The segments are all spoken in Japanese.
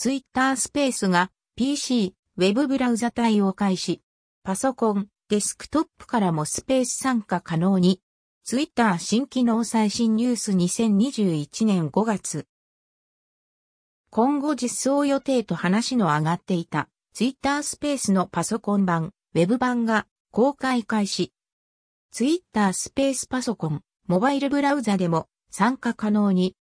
ツイッタースペースが PC、ウェブブラウザ対応開始。パソコン、デスクトップからもスペース参加可能に。ツイッター新機能最新ニュース2021年5月。今後実装予定と話の上がっていたツイッタースペースのパソコン版、ウェブ版が公開開始。ツイッタースペースパソコン、モバイルブラウザでも参加可能に。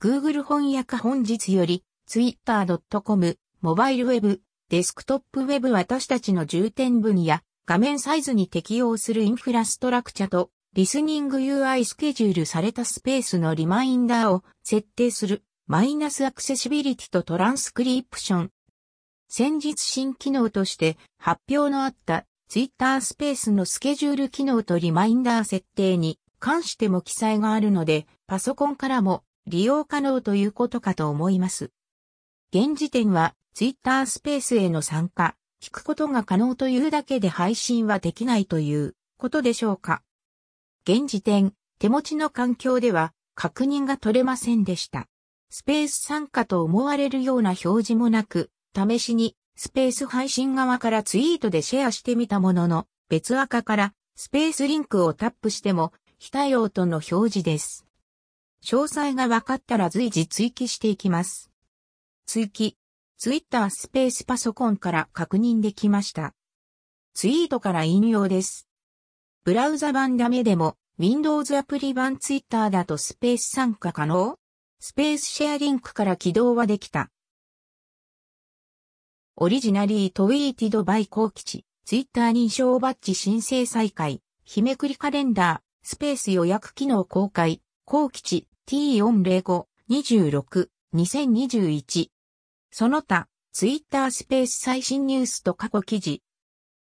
Google 翻訳本日より twitter.com モバイルウェブ、デスクトップウェブ私たちの重点分野、画面サイズに適用するインフラストラクチャと、リスニング UI スケジュールされたスペースのリマインダーを設定する、マイナスアクセシビリティとトランスクリプション。先日新機能として発表のあった Twitter スペースのスケジュール機能とリマインダー設定に関しても記載があるので、パソコンからも利用可能ということかと思います。現時点はツイッタースペースへの参加、聞くことが可能というだけで配信はできないということでしょうか。現時点、手持ちの環境では確認が取れませんでした。スペース参加と思われるような表示もなく、試しにスペース配信側からツイートでシェアしてみたものの、別赤からスペースリンクをタップしても非対応との表示です。詳細が分かったら随時追記していきます。追記。ツイッタースペースパソコンから確認できました。ツイートから引用です。ブラウザ版ダメでも Windows アプリ版ツイッターだとスペース参加可能？スペースシェアリンクから起動はできた。オリジナリートウィーティドバイコー吉、ツイッター認証バッジ申請再開、日めくりカレンダー、スペース予約機能公開、コー吉 T405、26、2021その他、ツイッタースペース最新ニュースと過去記事、